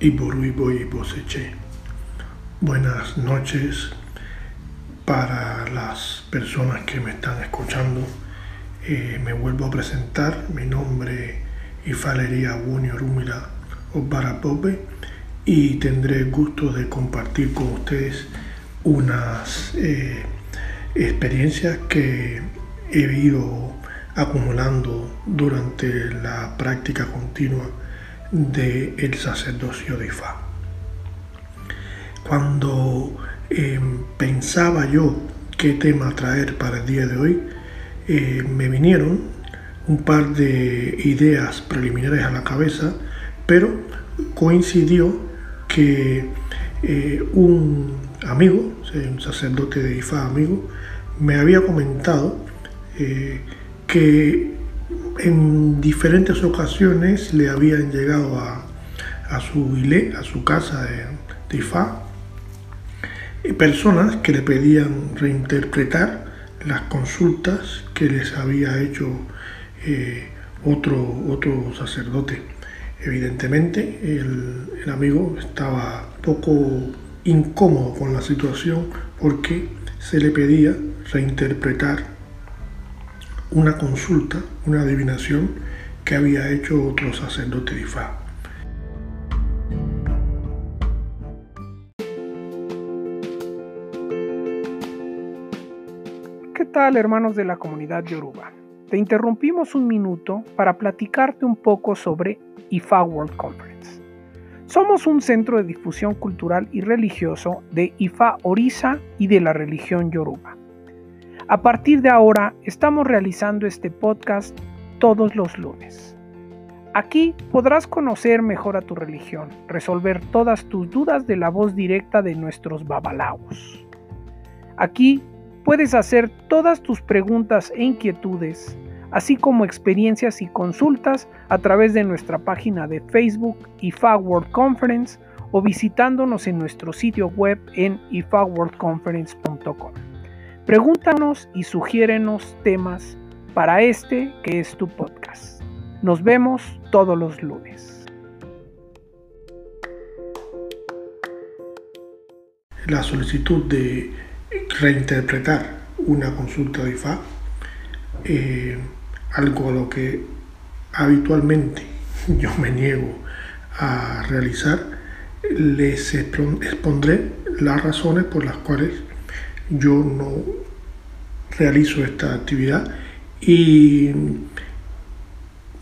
y Boruibo y Boseche. Buenas noches para las personas que me están escuchando. Eh, me vuelvo a presentar. Mi nombre es Falería Wunio Rumila Barapope y tendré el gusto de compartir con ustedes unas eh, experiencias que he ido acumulando durante la práctica continua del el sacerdocio de Ifá. Cuando em, pensaba yo qué tema traer para el día de hoy, eh, me vinieron un par de ideas preliminares a la cabeza, pero coincidió que eh, un amigo, un sacerdote de Ifá amigo, me había comentado eh, que en diferentes ocasiones le habían llegado a, su ile, a su casa de, Ifá, eh, personas que le pedían reinterpretar las consultas que les había hecho eh, otro, otro sacerdote. Evidentemente el, el amigo estaba poco incómodo con la situación porque se le pedía reinterpretar una consulta, una adivinación que había hecho otro sacerdote de Ifá. ¿Qué tal hermanos de la comunidad Yoruba? Te interrumpimos un minuto para platicarte un poco sobre IFA World Conference. Somos un centro de difusión cultural y religioso de IFA Orisa y de la religión Yoruba. A partir de ahora estamos realizando este podcast todos los lunes. Aquí podrás conocer mejor a tu religión, resolver todas tus dudas de la voz directa de nuestros babalaos. Aquí puedes hacer todas tus preguntas e inquietudes, así como experiencias y consultas a través de nuestra página de Facebook IFA World Conference o visitándonos en nuestro sitio web en ifaworldconference.com. Pregúntanos y sugiérenos temas para este que es tu podcast. Nos vemos todos los lunes. La solicitud de reinterpretar una consulta de IFA, eh, algo a lo que habitualmente yo me niego a realizar, les expondré las razones por las cuales yo no realizo esta actividad y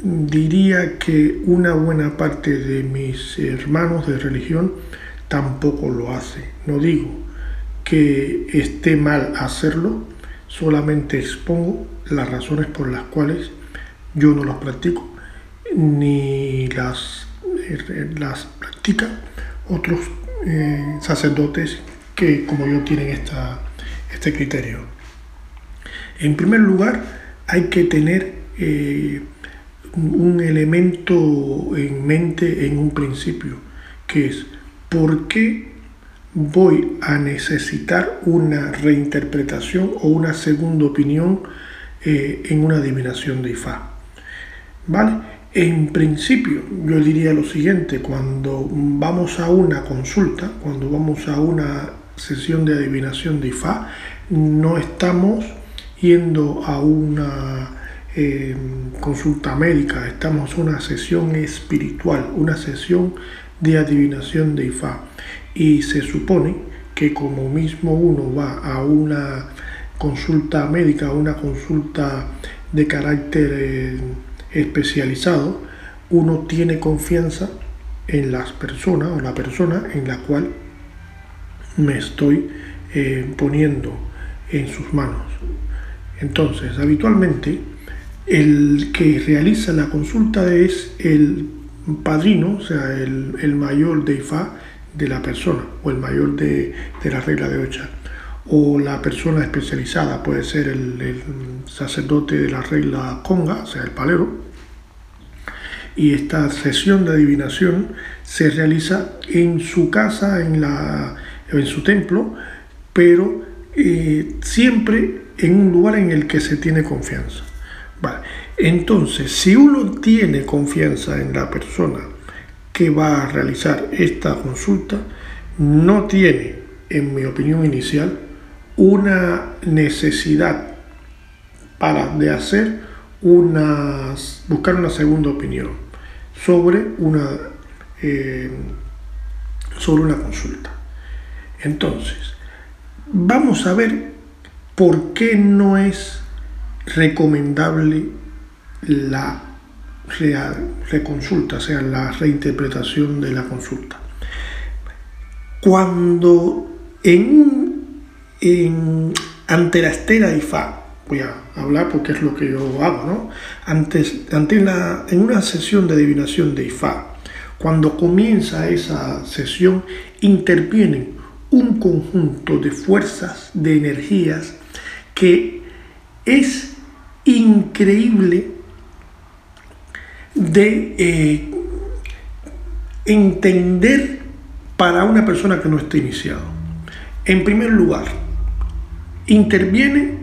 diría que una buena parte de mis hermanos de religión tampoco lo hace. No digo que esté mal hacerlo, solamente expongo las razones por las cuales yo no las practico, ni las, las practican otros eh, sacerdotes que como yo tienen esta, este criterio. En primer lugar, hay que tener eh, un elemento en mente en un principio, que es ¿por qué voy a necesitar una reinterpretación o una segunda opinión eh, en una adivinación de Ifá? ¿Vale? En principio, yo diría lo siguiente, cuando vamos a una consulta, cuando vamos a una sesión de adivinación de Ifá, no estamos yendo a una eh, consulta médica, estamos en una sesión espiritual, una sesión de adivinación de Ifá. Y se supone que como mismo uno va a una consulta médica, una consulta de carácter eh, especializado, uno tiene confianza en las personas o la persona en la cual me estoy eh, poniendo en sus manos. Entonces, habitualmente, el que realiza la consulta es el padrino, o sea, el, mayor de Ifá de la persona, o el mayor de, la regla de Ocha, o la persona especializada, puede ser el, el sacerdote de la regla Conga, o sea, el palero, y esta sesión de adivinación se realiza en su casa, en la en su templo, pero eh, siempre en un lugar en el que se tiene confianza. Vale. Entonces, si uno tiene confianza en la persona que va a realizar esta consulta no tiene, en mi opinión inicial, una necesidad para de hacer una, buscar una segunda opinión sobre una, eh, sobre una consulta. Entonces, vamos a ver por qué no es recomendable la reconsulta, o sea, la reinterpretación de la consulta. Cuando en, ante la estera IFA, voy a hablar porque es lo que yo hago, ¿no? Antes, en una sesión de adivinación de IFA, cuando comienza esa sesión, intervienen un conjunto de fuerzas, de energías, que es increíble de eh, entender para una persona que no esté iniciado. En primer lugar, interviene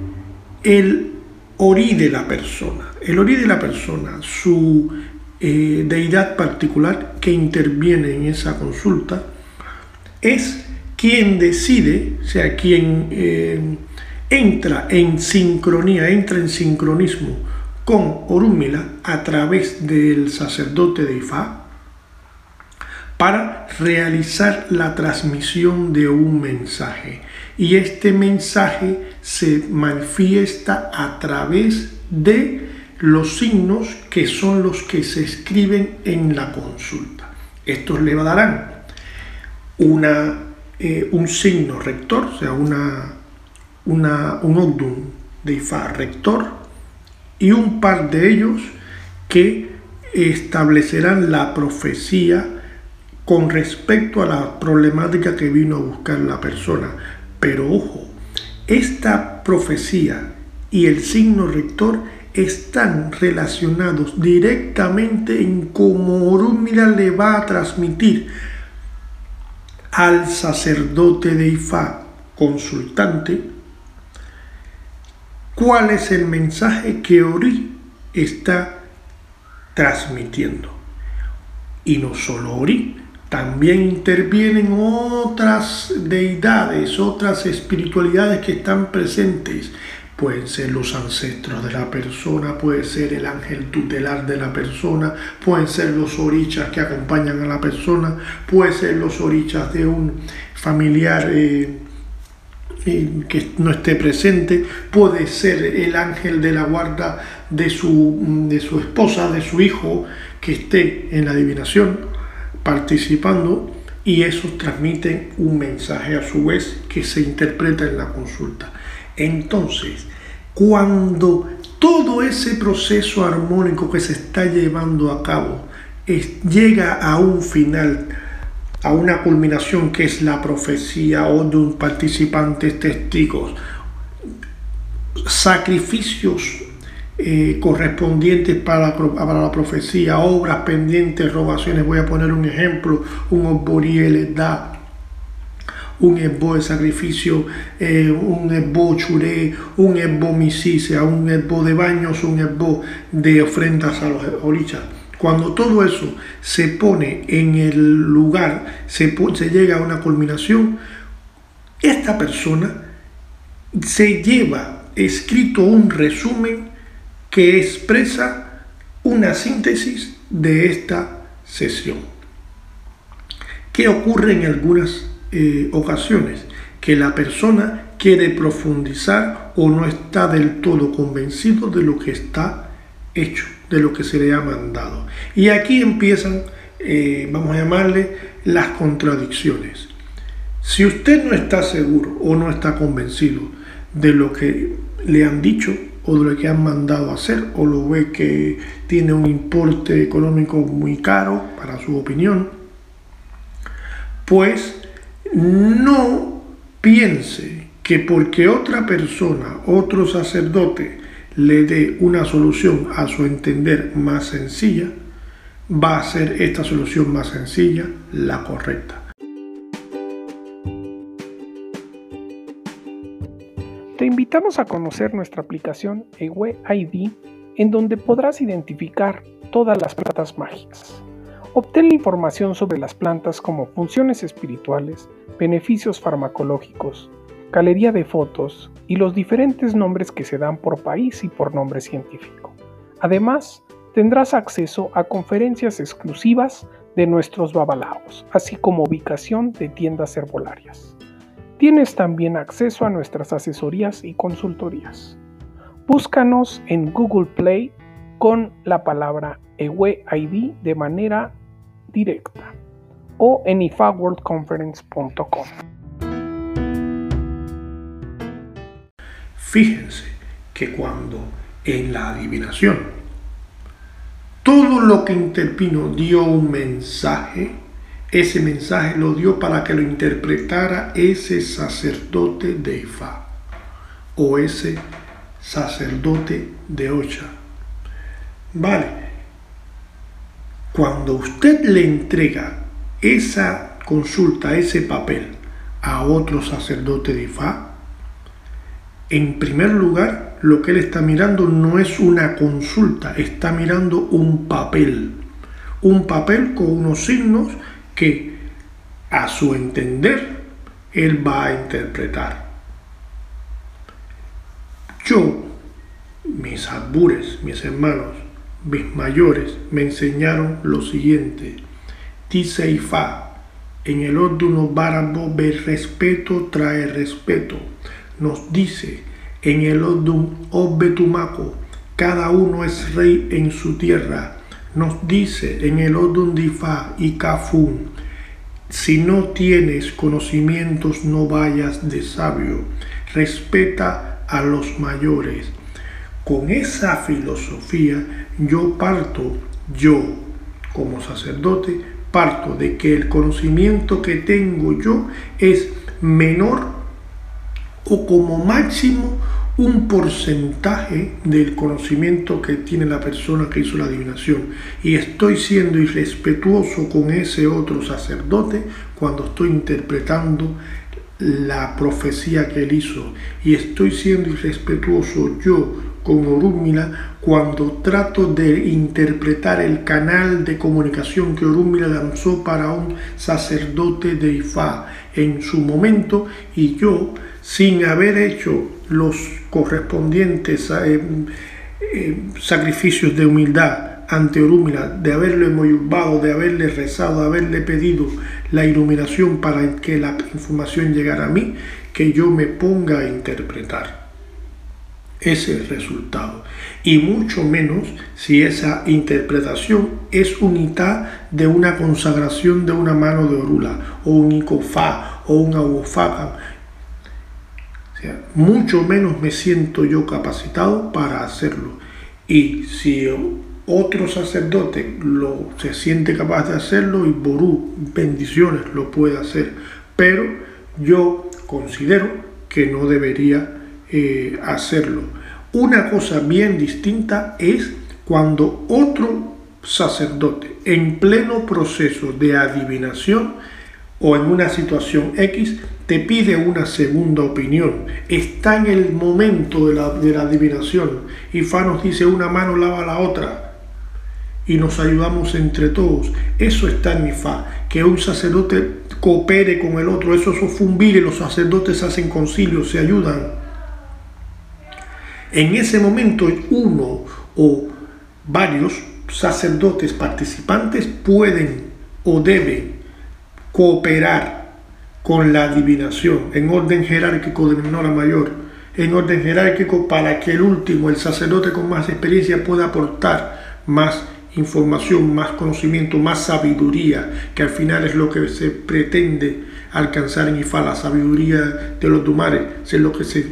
el orí de la persona. El orí de la persona, su eh, deidad particular que interviene en esa consulta, es quien decide, o sea, quien eh, entra en sincronía, entra en sincronismo con Orúmila a través del sacerdote de Ifá para realizar la transmisión de un mensaje. Y este mensaje se manifiesta a través de los signos que son los que se escriben en la consulta. Estos le darán una, eh, un signo rector, o sea, una, una, un odum de Ifá rector, y un par de ellos que establecerán la profecía con respecto a la problemática que vino a buscar la persona. Pero ojo, esta profecía y el signo rector están relacionados directamente en cómo Orúmila le va a transmitir al sacerdote de Ifá consultante cuál es el mensaje que Ori está transmitiendo. Y no solo Ori, también intervienen otras deidades, otras espiritualidades que están presentes. Pueden ser los ancestros de la persona, puede ser el ángel tutelar de la persona, pueden ser los orichas que acompañan a la persona, puede ser los orichas de un familiar eh, que no esté presente, puede ser el ángel de la guarda de su, de su esposa, de su hijo, que esté en la adivinación participando y eso transmite un mensaje a su vez que se interpreta en la consulta. Entonces, cuando todo ese proceso armónico que se está llevando a cabo llega a un final, a una culminación que es la profecía o de un participante testigos, sacrificios eh, correspondientes para, para, la profecía, obras pendientes, rogaciones. Voy a poner un ejemplo, un oboriel un esbo de sacrificio, eh, un esbo churé, un esbo misise, un esbo de baños, un esbo de ofrendas a los orichas cuando todo eso se pone en el lugar, se, se llega a una culminación, esta persona se lleva escrito un resumen que expresa una síntesis de esta sesión. ¿Qué ocurre en algunas eh, ocasiones? Que la persona quiere profundizar o no está del todo convencido de lo que está hecho de lo que se le ha mandado. Y aquí empiezan, eh, vamos a llamarle, las contradicciones. Si usted no está seguro o no está convencido de lo que le han dicho o de lo que han mandado hacer o lo ve que tiene un importe económico muy caro para su opinión, pues no piense que porque otra persona, otro sacerdote, le dé una solución a su entender más sencilla, va a ser esta solución más sencilla la correcta. Te invitamos a conocer nuestra aplicación EWE ID en donde podrás identificar todas las plantas mágicas. Obtén la información sobre las plantas como funciones espirituales, beneficios farmacológicos, galería de fotos y los diferentes nombres que se dan por país y por nombre científico. Además, tendrás acceso a conferencias exclusivas de nuestros babalaos, así como ubicación de tiendas herbolarias. Tienes también acceso a nuestras asesorías y consultorías. Búscanos en Google Play con la palabra EWEID de manera directa o en ifaworldconference.com. Fíjense que cuando en la adivinación todo lo que intervino dio un mensaje, ese mensaje lo dio para que lo interpretara ese sacerdote de Ifa o ese sacerdote de Ocha. Vale, cuando usted le entrega esa consulta, ese papel a otro sacerdote de Ifá, en primer lugar, lo que él está mirando no es una consulta, está mirando un papel. Un papel con unos signos que, a su entender, él va a interpretar. Yo, mis albures, mis hermanos, mis mayores me enseñaron lo siguiente. Dice Ifá, en el orden Barabo ver respeto trae respeto. Nos dice en el orden Obetumaco, cada uno es rey en su tierra. Nos dice en el orden de Ifá y Kafun, si no tienes conocimientos no vayas de sabio, respeta a los mayores. Con esa filosofía yo parto, yo como sacerdote, parto de que el conocimiento que tengo yo es menor o como máximo un porcentaje del conocimiento que tiene la persona que hizo la adivinación. Y estoy siendo irrespetuoso con ese otro sacerdote cuando estoy interpretando la profecía que él hizo. Y estoy siendo irrespetuoso yo con Orúmila cuando trato de interpretar el canal de comunicación que Orúmila lanzó para un sacerdote de Ifá en su momento y yo, sin haber hecho los correspondientes eh, eh, sacrificios de humildad ante Orúmila, de haberle moyubado, de haberle rezado, de haberle pedido la iluminación para que la información llegara a mí, que yo me ponga a interpretar ese resultado. Y mucho menos si esa interpretación es unidad de una consagración de una mano de orula, o un icofá, o un sea, mucho menos me siento yo capacitado para hacerlo. Y si otro sacerdote lo, se siente capaz de hacerlo y Ború, bendiciones, lo puede hacer. Pero yo considero que no debería eh, hacerlo. Una cosa bien distinta es cuando otro sacerdote en pleno proceso de adivinación o en una situación X te pide una segunda opinión. Está en el momento de la, de la adivinación. Y Fa nos dice una mano lava la otra y nos ayudamos entre todos. Eso está en Ifá, que un sacerdote coopere con el otro. Eso es y los sacerdotes hacen concilio, se ayudan. En ese momento uno o varios sacerdotes participantes pueden o deben cooperar con la adivinación en orden jerárquico de menor a mayor, en orden jerárquico para que el último, el sacerdote con más experiencia, pueda aportar más información, más conocimiento, más sabiduría, que al final es lo que se pretende alcanzar en Ifá, la sabiduría de los Dumares, es lo que se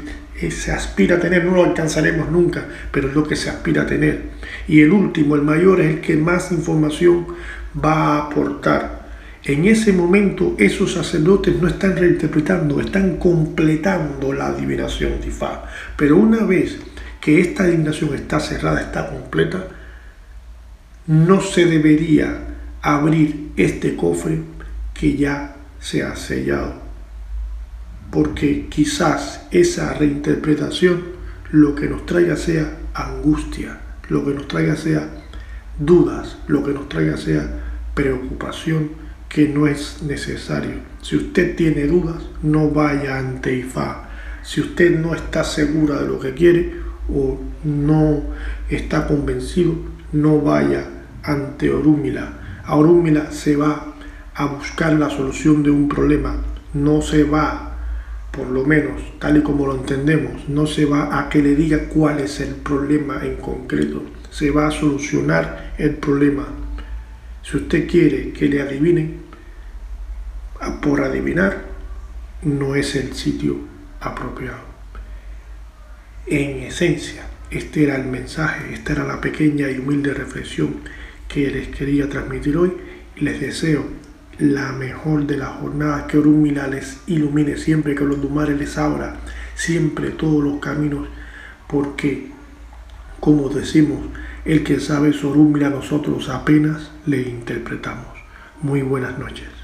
se aspira a tener, no lo alcanzaremos nunca, pero es lo que se aspira a tener. Y el último, el mayor, es el que más información va a aportar. En ese momento esos sacerdotes no están reinterpretando, están completando la adivinación de. Pero una vez que esta adivinación está cerrada, está completa, no se debería abrir este cofre que ya se ha sellado porque quizás esa reinterpretación lo que nos traiga sea angustia, lo que nos traiga sea dudas, lo que nos traiga sea preocupación que no es necesario. Si usted tiene dudas, no vaya ante IFA. Si usted no está segura de lo que quiere o no está convencido, no vaya ante Orúmila. A Orúmila se va a buscar la solución de un problema, no se va por lo menos tal y como lo entendemos, no se va a que le diga cuál es el problema en concreto, se va a solucionar el problema. Si usted quiere que le adivinen, por adivinar, no es el sitio apropiado. En esencia, este era el mensaje, esta era la pequeña y humilde reflexión que les quería transmitir hoy. Les deseo la mejor de las jornadas, que Orúmila les ilumine siempre, que los Dumares les abra siempre todos los caminos, porque, como decimos, el que sabe Orúmila nosotros apenas le interpretamos. Muy buenas noches.